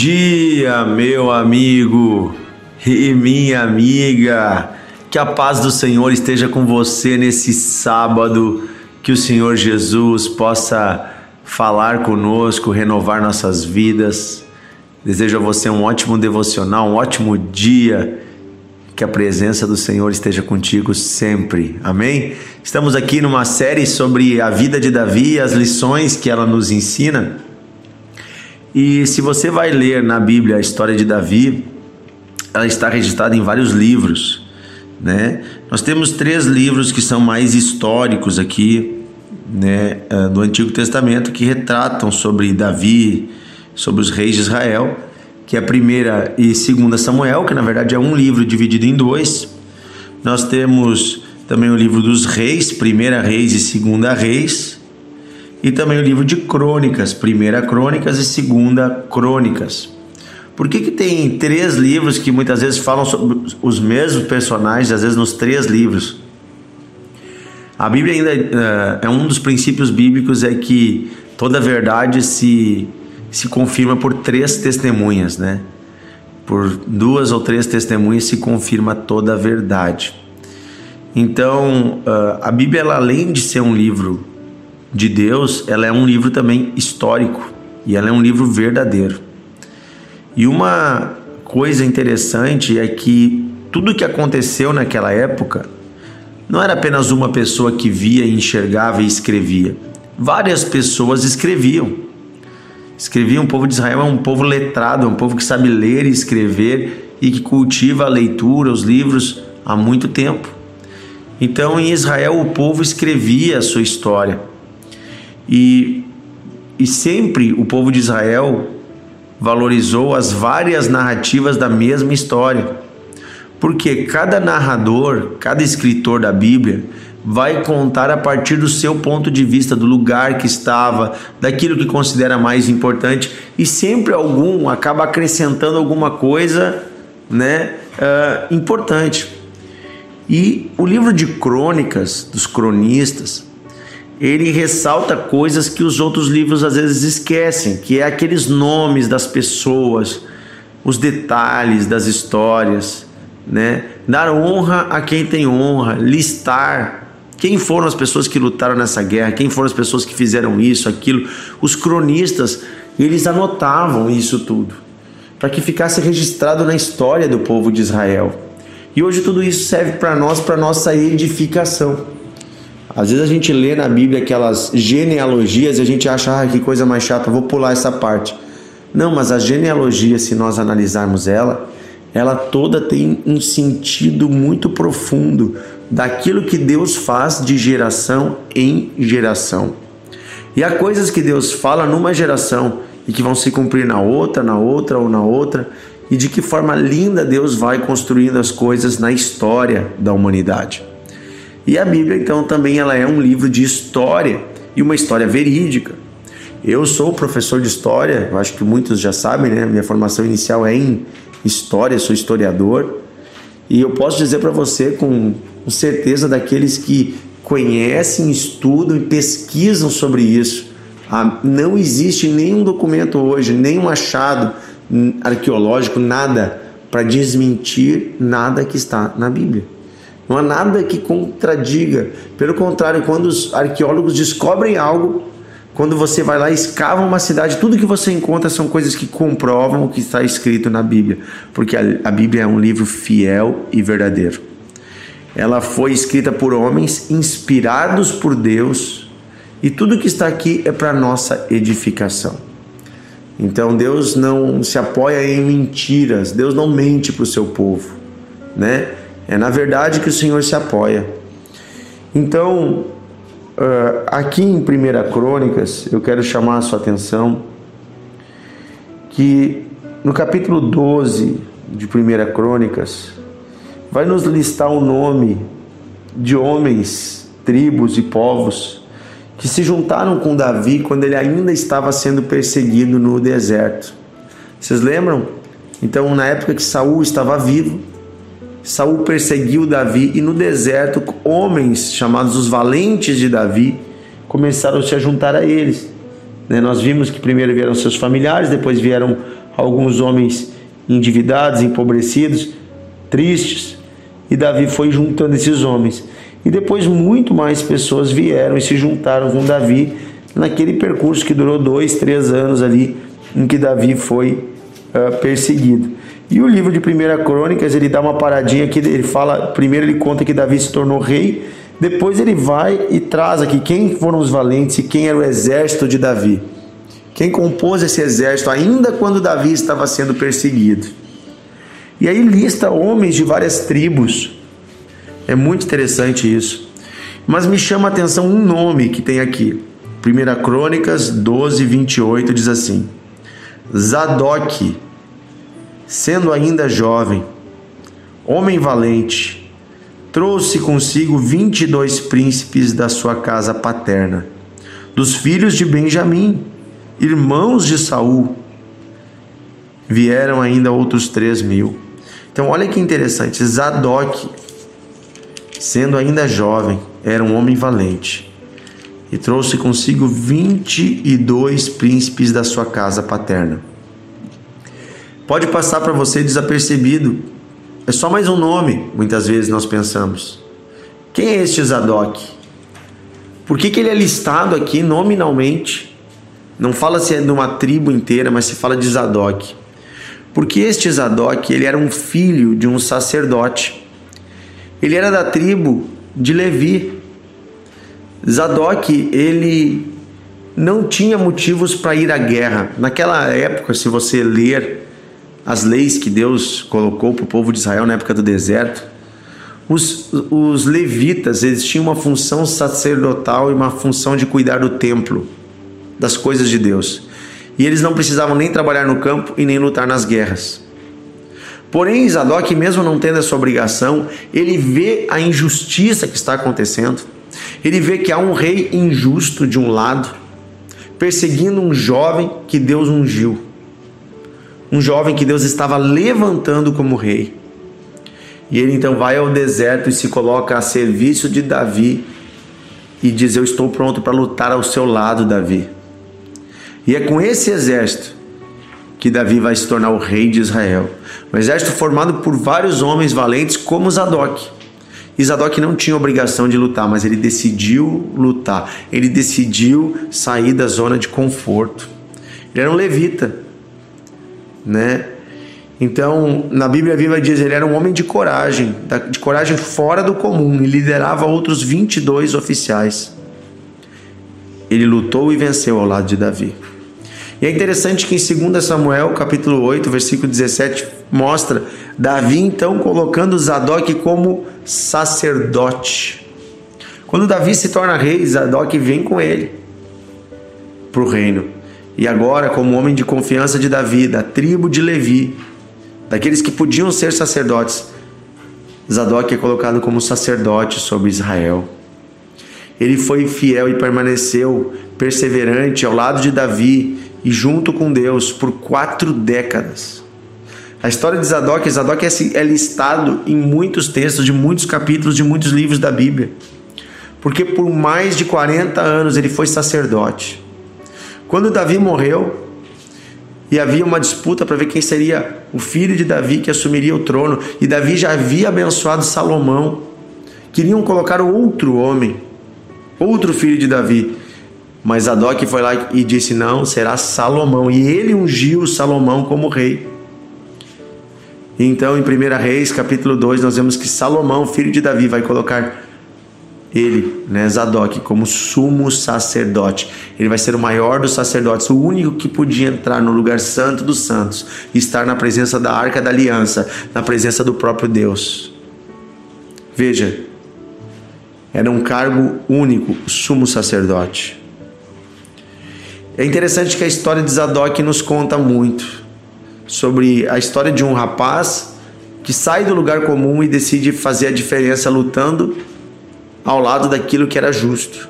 dia, meu amigo e minha amiga. Que a paz do Senhor esteja com você nesse sábado. Que o Senhor Jesus possa falar conosco, renovar nossas vidas. Desejo a você um ótimo devocional, um ótimo dia. Que a presença do Senhor esteja contigo sempre. Amém? Estamos aqui numa série sobre a vida de Davi e as lições que ela nos ensina. E se você vai ler na Bíblia a história de Davi, ela está registrada em vários livros, né? Nós temos três livros que são mais históricos aqui, né, eh, do Antigo Testamento que retratam sobre Davi, sobre os reis de Israel, que é a primeira e segunda Samuel, que na verdade é um livro dividido em dois. Nós temos também o livro dos reis, primeira reis e segunda reis, e também o livro de Crônicas, Primeira Crônicas e Segunda Crônicas. Por que, que tem três livros que muitas vezes falam sobre os mesmos personagens, às vezes nos três livros? A Bíblia ainda uh, é um dos princípios bíblicos é que toda verdade se, se confirma por três testemunhas, né? Por duas ou três testemunhas se confirma toda a verdade. Então, uh, a Bíblia, ela, além de ser um livro de Deus, ela é um livro também histórico e ela é um livro verdadeiro. E uma coisa interessante é que tudo que aconteceu naquela época não era apenas uma pessoa que via, enxergava e escrevia. Várias pessoas escreviam. Escreviam, o povo de Israel é um povo letrado, é um povo que sabe ler e escrever e que cultiva a leitura, os livros há muito tempo. Então, em Israel, o povo escrevia a sua história. E, e sempre o povo de Israel valorizou as várias narrativas da mesma história. Porque cada narrador, cada escritor da Bíblia vai contar a partir do seu ponto de vista, do lugar que estava, daquilo que considera mais importante, e sempre algum acaba acrescentando alguma coisa né, uh, importante. E o livro de crônicas dos cronistas ele ressalta coisas que os outros livros às vezes esquecem, que é aqueles nomes das pessoas, os detalhes das histórias, né? Dar honra a quem tem honra, listar quem foram as pessoas que lutaram nessa guerra, quem foram as pessoas que fizeram isso, aquilo. Os cronistas, eles anotavam isso tudo, para que ficasse registrado na história do povo de Israel. E hoje tudo isso serve para nós, para nossa edificação. Às vezes a gente lê na Bíblia aquelas genealogias e a gente acha, ah, que coisa mais chata, vou pular essa parte. Não, mas a genealogia, se nós analisarmos ela, ela toda tem um sentido muito profundo daquilo que Deus faz de geração em geração. E há coisas que Deus fala numa geração e que vão se cumprir na outra, na outra ou na outra, e de que forma linda Deus vai construindo as coisas na história da humanidade. E a Bíblia, então, também ela é um livro de história e uma história verídica. Eu sou professor de história, acho que muitos já sabem, né? Minha formação inicial é em história, sou historiador. E eu posso dizer para você com certeza daqueles que conhecem, estudam e pesquisam sobre isso. Ah, não existe nenhum documento hoje, nenhum achado arqueológico, nada para desmentir nada que está na Bíblia. Não há nada que contradiga. Pelo contrário, quando os arqueólogos descobrem algo, quando você vai lá e escava uma cidade, tudo que você encontra são coisas que comprovam o que está escrito na Bíblia, porque a, Bíblia é um livro fiel e verdadeiro. Ela foi escrita por homens inspirados por Deus, e tudo que está aqui é para nossa edificação. Então Deus não se apoia em mentiras, Deus não mente para o seu povo, né? É na verdade que o Senhor se apoia. Então, uh, aqui em 1 Crônicas, eu quero chamar a sua atenção que no capítulo 12 de 1 Crônicas, vai nos listar o nome de homens, tribos e povos que se juntaram com Davi quando ele ainda estava sendo perseguido no deserto. Vocês lembram? Então, na época que Saul estava vivo, Saul perseguiu Davi e no deserto homens chamados os valentes de Davi começaram a se juntar a eles. Né? Nós vimos que primeiro vieram seus familiares, depois vieram alguns homens endividados, empobrecidos, tristes, e Davi foi juntando esses homens. E depois muito mais pessoas vieram e se juntaram com Davi naquele percurso que durou dois, três anos ali, em que Davi foi uh, perseguido. E o livro de Primeira Crônicas, ele dá uma paradinha aqui, ele fala, primeiro ele conta que Davi se tornou rei, depois ele vai e traz aqui quem foram os valentes e quem era o exército de Davi. Quem compôs esse exército ainda quando Davi estava sendo perseguido. E aí lista homens de várias tribos. É muito interessante isso. Mas me chama a atenção um nome que tem aqui. 1 Crônicas 12, 28 diz assim: Zadok, sendo ainda jovem, homem valente, trouxe consigo vinte e dois príncipes da sua casa paterna, dos filhos de Benjamim, irmãos de Saul. Vieram ainda outros três mil. Então, olha que interessante: Zadok, sendo ainda jovem, era um homem valente e trouxe consigo vinte e dois príncipes da sua casa paterna. Pode passar para você desapercebido, é só mais um nome, muitas vezes nós pensamos. Quem é este Zadok? Por que, que ele é listado aqui nominalmente? Não fala se é de uma tribo inteira, mas se fala de Zadok. Porque este Zadok, ele era um filho de um sacerdote. Ele era da tribo de Levi, Zadok, ele não tinha motivos para ir à guerra. Naquela época, se você ler as leis que Deus colocou para o povo de Israel na época do deserto, os, os levitas eles tinham uma função sacerdotal e uma função de cuidar do templo, das coisas de Deus. E eles não precisavam nem trabalhar no campo e nem lutar nas guerras. Porém, Zadok, mesmo não tendo essa obrigação, ele vê a injustiça que está acontecendo ele vê que há um rei injusto de um lado, perseguindo um jovem que Deus ungiu. Um jovem que Deus estava levantando como rei. E ele então vai ao deserto e se coloca a serviço de Davi e diz: Eu estou pronto para lutar ao seu lado, Davi. E é com esse exército que Davi vai se tornar o rei de Israel. Um exército formado por vários homens valentes, como Zadok. Zadok não tinha obrigação de lutar, mas ele decidiu lutar. Ele decidiu sair da zona de conforto. Ele era um levita, né? Então, na Bíblia Viva diz, ele era um homem de coragem, de coragem fora do comum, e liderava outros 22 oficiais. Ele lutou e venceu ao lado de Davi. E é interessante que em 2 Samuel, capítulo 8, versículo 17, mostra Davi então colocando Zadok como sacerdote. Quando Davi se torna rei, Zadok vem com ele para o reino. E agora, como homem de confiança de Davi, da tribo de Levi, daqueles que podiam ser sacerdotes, Zadok é colocado como sacerdote sobre Israel. Ele foi fiel e permaneceu perseverante ao lado de Davi e junto com Deus por quatro décadas. A história de Zadok, Zadok é listado em muitos textos, de muitos capítulos, de muitos livros da Bíblia. Porque por mais de 40 anos ele foi sacerdote. Quando Davi morreu, e havia uma disputa para ver quem seria o filho de Davi que assumiria o trono, e Davi já havia abençoado Salomão. Queriam colocar outro homem, outro filho de Davi. Mas Zadok foi lá e disse: Não, será Salomão. E ele ungiu Salomão como rei. Então, em 1 Reis, capítulo 2, nós vemos que Salomão, filho de Davi, vai colocar ele, né, Zadok, como sumo sacerdote. Ele vai ser o maior dos sacerdotes, o único que podia entrar no lugar santo dos santos estar na presença da arca da aliança, na presença do próprio Deus. Veja, era um cargo único, sumo sacerdote. É interessante que a história de Zadok nos conta muito sobre a história de um rapaz que sai do lugar comum e decide fazer a diferença lutando ao lado daquilo que era justo.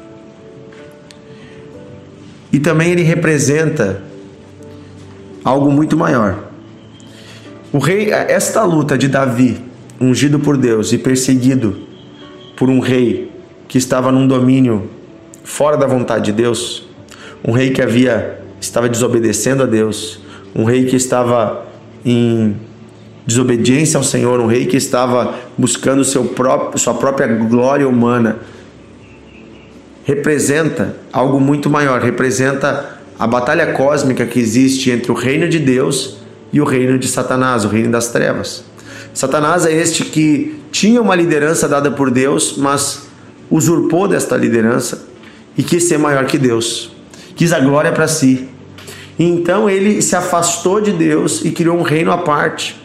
E também ele representa algo muito maior. O rei, esta luta de Davi, ungido por Deus e perseguido por um rei que estava num domínio fora da vontade de Deus, um rei que havia estava desobedecendo a Deus, um rei que estava em desobediência ao Senhor, um rei que estava buscando seu próprio, sua própria glória humana, representa algo muito maior, representa a batalha cósmica que existe entre o reino de Deus e o reino de Satanás, o reino das trevas. Satanás é este que tinha uma liderança dada por Deus, mas usurpou desta liderança e quis ser maior que Deus, quis a glória para si. Então ele se afastou de Deus e criou um reino à parte.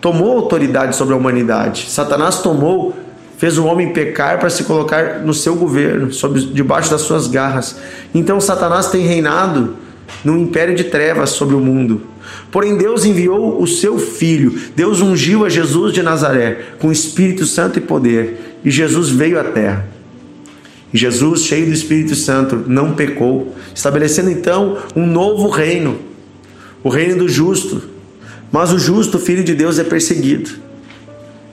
Tomou autoridade sobre a humanidade. Satanás tomou, fez o homem pecar para se colocar no seu governo, sob, debaixo das suas garras. Então Satanás tem reinado no império de trevas sobre o mundo. Porém, Deus enviou o seu filho, Deus ungiu a Jesus de Nazaré com Espírito Santo e poder, e Jesus veio à terra. E Jesus, cheio do Espírito Santo, não pecou, estabelecendo então um novo reino, o reino do justo. Mas o justo, filho de Deus, é perseguido.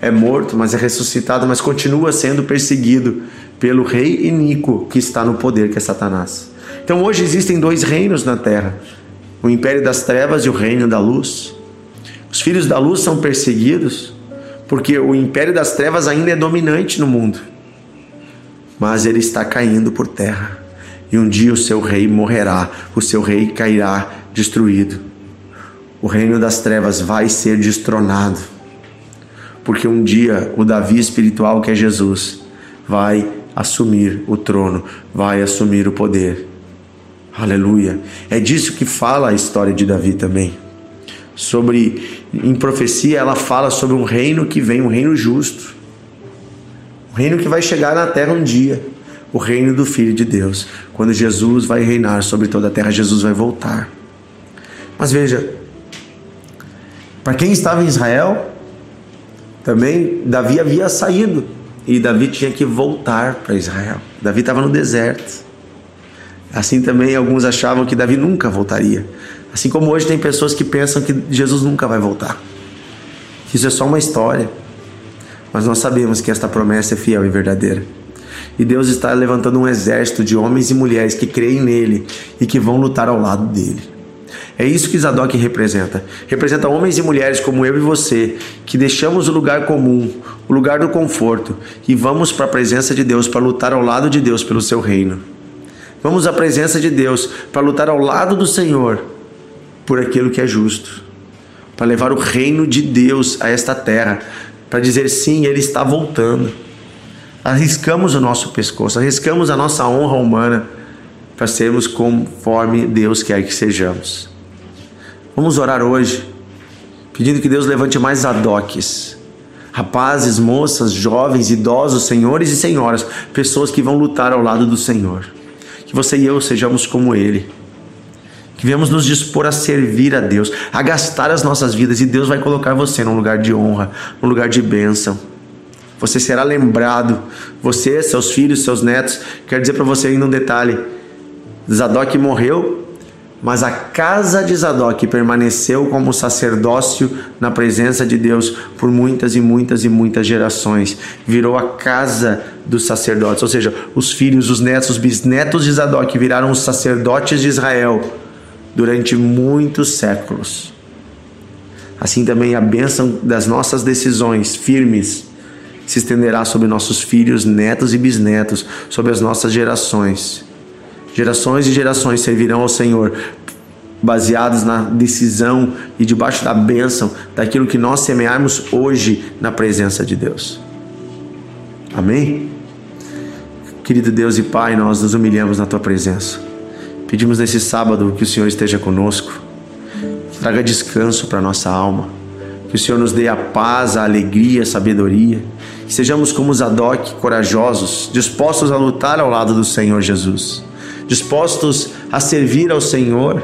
É morto, mas é ressuscitado, mas continua sendo perseguido pelo rei Inico que está no poder, que é Satanás. Então hoje existem dois reinos na terra: o império das trevas e o reino da luz. Os filhos da luz são perseguidos porque o império das trevas ainda é dominante no mundo mas ele está caindo por terra. E um dia o seu rei morrerá, o seu rei cairá destruído. O reino das trevas vai ser destronado. Porque um dia o Davi espiritual, que é Jesus, vai assumir o trono, vai assumir o poder. Aleluia. É disso que fala a história de Davi também. Sobre em profecia ela fala sobre um reino que vem, um reino justo o reino que vai chegar na terra um dia, o reino do Filho de Deus. Quando Jesus vai reinar sobre toda a terra, Jesus vai voltar. Mas veja, para quem estava em Israel, também Davi havia saído e Davi tinha que voltar para Israel. Davi estava no deserto. Assim também alguns achavam que Davi nunca voltaria. Assim como hoje tem pessoas que pensam que Jesus nunca vai voltar. Isso é só uma história mas nós sabemos que esta promessa é fiel e verdadeira. E Deus está levantando um exército de homens e mulheres que creem nele e que vão lutar ao lado dele. É isso que Zadok representa. Representa homens e mulheres como eu e você, que deixamos o lugar comum, o lugar do conforto, e vamos para a presença de Deus para lutar ao lado de Deus pelo seu reino. Vamos à presença de Deus para lutar ao lado do Senhor por aquilo que é justo, para levar o reino de Deus a esta terra, para dizer sim, ele está voltando. Arriscamos o nosso pescoço, arriscamos a nossa honra humana para sermos conforme Deus quer que sejamos. Vamos orar hoje, pedindo que Deus levante mais adoques, rapazes, moças, jovens, idosos, senhores e senhoras, pessoas que vão lutar ao lado do Senhor. Que você e eu sejamos como Ele que viemos nos dispor a servir a Deus, a gastar as nossas vidas e Deus vai colocar você num lugar de honra, num lugar de bênção. Você será lembrado, você, seus filhos, seus netos. Quero dizer para você ainda um detalhe: Zadok morreu, mas a casa de Zadok permaneceu como sacerdócio na presença de Deus por muitas e muitas e muitas gerações. Virou a casa dos sacerdotes, ou seja, os filhos, os netos, os bisnetos de Zadok viraram os sacerdotes de Israel durante muitos séculos. Assim também a bênção das nossas decisões firmes se estenderá sobre nossos filhos, netos e bisnetos, sobre as nossas gerações. Gerações e gerações servirão ao Senhor, baseados na decisão e debaixo da bênção daquilo que nós semearmos hoje na presença de Deus. Amém? Querido Deus e Pai, nós nos humilhamos na tua presença. Pedimos nesse sábado que o Senhor esteja conosco, traga descanso para nossa alma, que o Senhor nos dê a paz, a alegria, a sabedoria, que sejamos como Zadok, corajosos, dispostos a lutar ao lado do Senhor Jesus, dispostos a servir ao Senhor,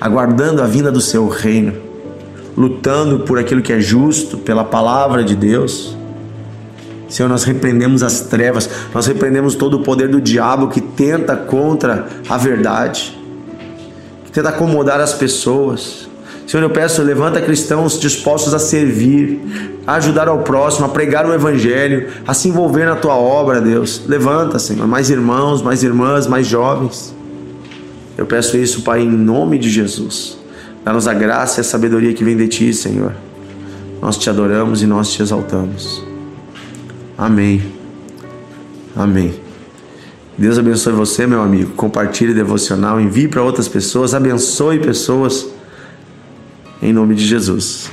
aguardando a vinda do seu reino, lutando por aquilo que é justo, pela palavra de Deus Senhor, nós repreendemos as trevas, nós repreendemos todo o poder do diabo que tenta contra a verdade, que tenta acomodar as pessoas. Senhor, eu peço, levanta cristãos dispostos a servir, a ajudar ao próximo, a pregar o Evangelho, a se envolver na tua obra, Deus. Levanta, Senhor, mais irmãos, mais irmãs, mais jovens. Eu peço isso, Pai, em nome de Jesus. Dá-nos a graça e a sabedoria que vem de ti, Senhor. Nós te adoramos e nós te exaltamos. Amém. Amém. Deus abençoe você, meu amigo. Compartilhe devocional, envie para outras pessoas, abençoe pessoas. Em nome de Jesus.